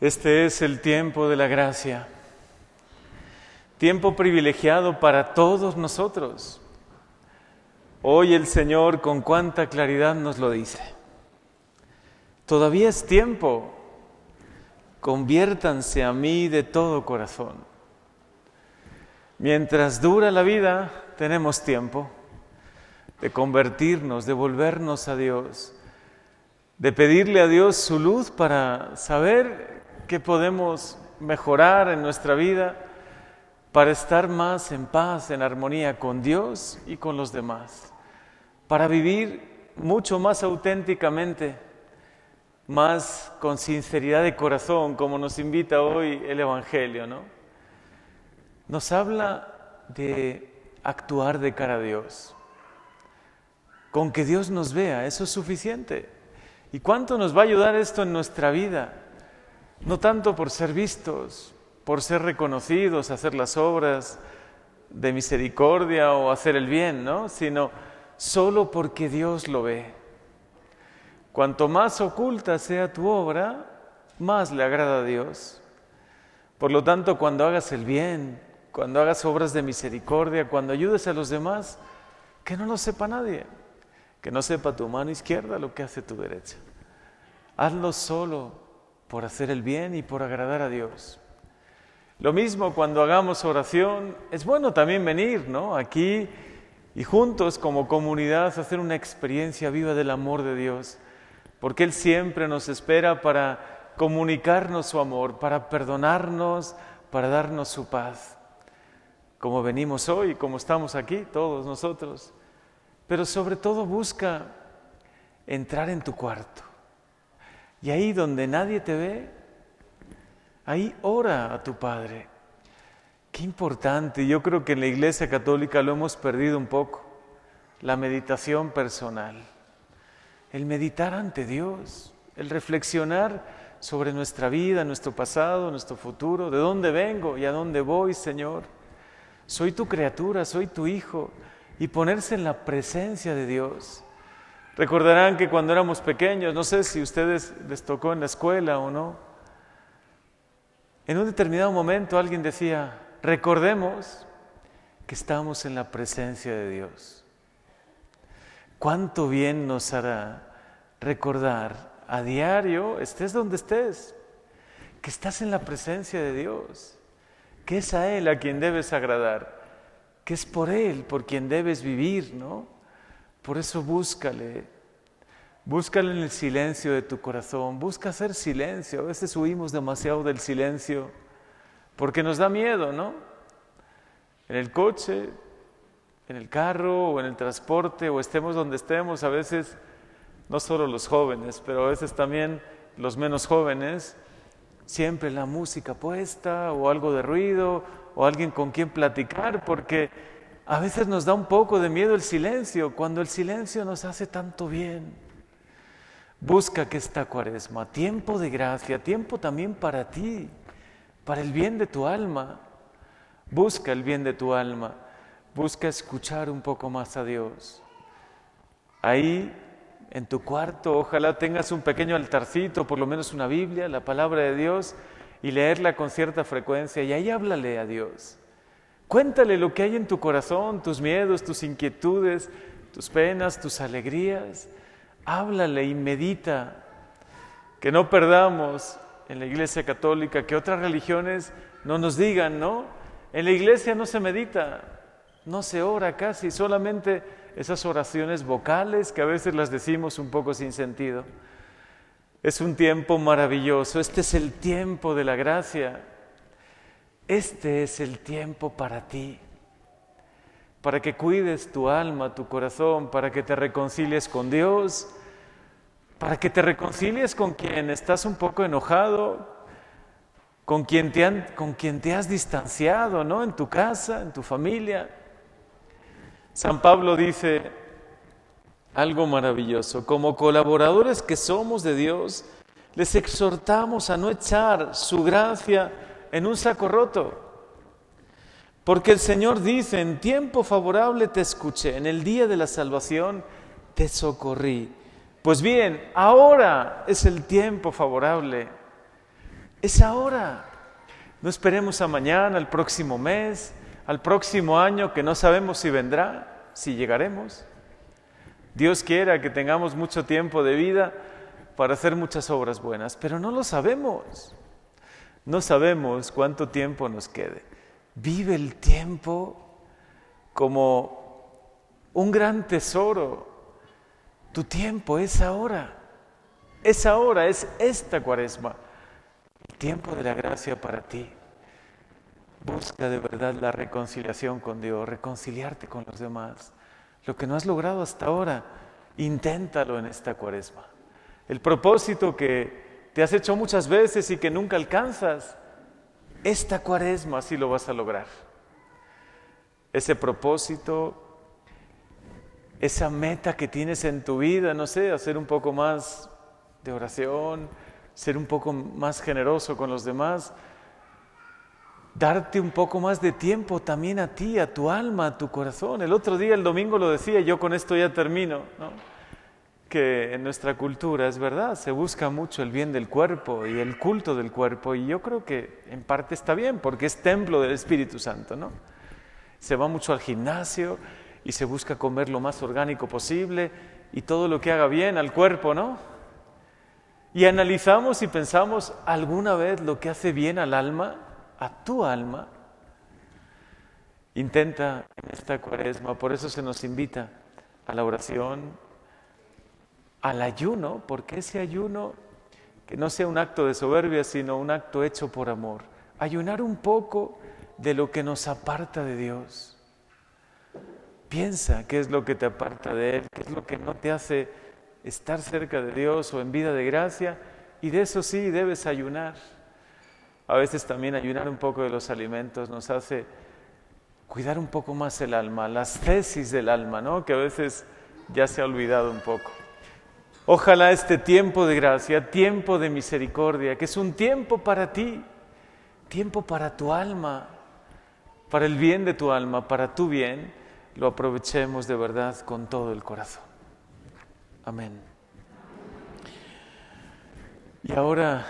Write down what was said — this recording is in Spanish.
Este es el tiempo de la gracia, tiempo privilegiado para todos nosotros. Hoy el Señor con cuánta claridad nos lo dice. Todavía es tiempo, conviértanse a mí de todo corazón. Mientras dura la vida, tenemos tiempo de convertirnos, de volvernos a Dios, de pedirle a Dios su luz para saber qué podemos mejorar en nuestra vida para estar más en paz, en armonía con Dios y con los demás, para vivir mucho más auténticamente, más con sinceridad de corazón, como nos invita hoy el Evangelio, ¿no? Nos habla de actuar de cara a Dios. Con que Dios nos vea, eso es suficiente. ¿Y cuánto nos va a ayudar esto en nuestra vida? No tanto por ser vistos, por ser reconocidos, hacer las obras de misericordia o hacer el bien, ¿no? sino solo porque Dios lo ve. Cuanto más oculta sea tu obra, más le agrada a Dios. Por lo tanto, cuando hagas el bien, cuando hagas obras de misericordia, cuando ayudes a los demás, que no lo sepa nadie, que no sepa tu mano izquierda lo que hace tu derecha. Hazlo solo por hacer el bien y por agradar a Dios. Lo mismo cuando hagamos oración, es bueno también venir, ¿no? Aquí y juntos como comunidad hacer una experiencia viva del amor de Dios, porque Él siempre nos espera para comunicarnos su amor, para perdonarnos, para darnos su paz, como venimos hoy, como estamos aquí todos nosotros, pero sobre todo busca entrar en tu cuarto y ahí donde nadie te ve, ahí ora a tu Padre. Qué importante, yo creo que en la Iglesia Católica lo hemos perdido un poco, la meditación personal, el meditar ante Dios, el reflexionar sobre nuestra vida, nuestro pasado, nuestro futuro, de dónde vengo y a dónde voy, Señor. Soy tu criatura, soy tu hijo, y ponerse en la presencia de Dios. Recordarán que cuando éramos pequeños, no sé si ustedes les tocó en la escuela o no, en un determinado momento alguien decía, recordemos que estamos en la presencia de Dios. ¿Cuánto bien nos hará recordar a diario, estés donde estés, que estás en la presencia de Dios, que es a Él a quien debes agradar, que es por Él por quien debes vivir, ¿no? Por eso búscale, búscale en el silencio de tu corazón, busca hacer silencio. A veces huimos demasiado del silencio porque nos da miedo, ¿no? En el coche, en el carro o en el transporte o estemos donde estemos, a veces, no solo los jóvenes, pero a veces también los menos jóvenes, siempre la música puesta o algo de ruido o alguien con quien platicar, porque a veces nos da un poco de miedo el silencio, cuando el silencio nos hace tanto bien. Busca que esta cuaresma, tiempo de gracia, tiempo también para ti, para el bien de tu alma. Busca el bien de tu alma, busca escuchar un poco más a Dios. Ahí, en tu cuarto, ojalá tengas un pequeño altarcito, por lo menos una Biblia, la palabra de Dios, y leerla con cierta frecuencia, y ahí háblale a Dios. Cuéntale lo que hay en tu corazón, tus miedos, tus inquietudes, tus penas, tus alegrías. Háblale y medita. Que no perdamos en la Iglesia Católica, que otras religiones no nos digan, ¿no? En la Iglesia no se medita, no se ora casi, solamente esas oraciones vocales que a veces las decimos un poco sin sentido. Es un tiempo maravilloso, este es el tiempo de la gracia este es el tiempo para ti, para que cuides tu alma, tu corazón, para que te reconcilies con Dios, para que te reconcilies con quien estás un poco enojado, con quien te, con quien te has distanciado, ¿no? En tu casa, en tu familia. San Pablo dice algo maravilloso, como colaboradores que somos de Dios, les exhortamos a no echar su gracia en un saco roto. Porque el Señor dice, en tiempo favorable te escuché, en el día de la salvación te socorrí. Pues bien, ahora es el tiempo favorable. Es ahora. No esperemos a mañana, al próximo mes, al próximo año que no sabemos si vendrá, si llegaremos. Dios quiera que tengamos mucho tiempo de vida para hacer muchas obras buenas, pero no lo sabemos. No sabemos cuánto tiempo nos quede. Vive el tiempo como un gran tesoro. Tu tiempo es ahora. Es ahora, es esta cuaresma. El tiempo de la gracia para ti. Busca de verdad la reconciliación con Dios, reconciliarte con los demás. Lo que no has logrado hasta ahora, inténtalo en esta cuaresma. El propósito que te has hecho muchas veces y que nunca alcanzas, esta cuaresma sí lo vas a lograr. Ese propósito, esa meta que tienes en tu vida, no sé, hacer un poco más de oración, ser un poco más generoso con los demás, darte un poco más de tiempo también a ti, a tu alma, a tu corazón. El otro día, el domingo lo decía, yo con esto ya termino, que en nuestra cultura es verdad, se busca mucho el bien del cuerpo y el culto del cuerpo y yo creo que en parte está bien porque es templo del Espíritu Santo, ¿no? Se va mucho al gimnasio y se busca comer lo más orgánico posible y todo lo que haga bien al cuerpo, ¿no? Y analizamos y pensamos alguna vez lo que hace bien al alma, a tu alma. Intenta en esta cuaresma, por eso se nos invita a la oración, al ayuno, porque ese ayuno que no sea un acto de soberbia, sino un acto hecho por amor. Ayunar un poco de lo que nos aparta de Dios. Piensa qué es lo que te aparta de Él, qué es lo que no te hace estar cerca de Dios o en vida de gracia, y de eso sí debes ayunar. A veces también ayunar un poco de los alimentos nos hace cuidar un poco más el alma, las tesis del alma, ¿no? Que a veces ya se ha olvidado un poco. Ojalá este tiempo de gracia, tiempo de misericordia, que es un tiempo para ti, tiempo para tu alma, para el bien de tu alma, para tu bien, lo aprovechemos de verdad con todo el corazón. Amén. Y ahora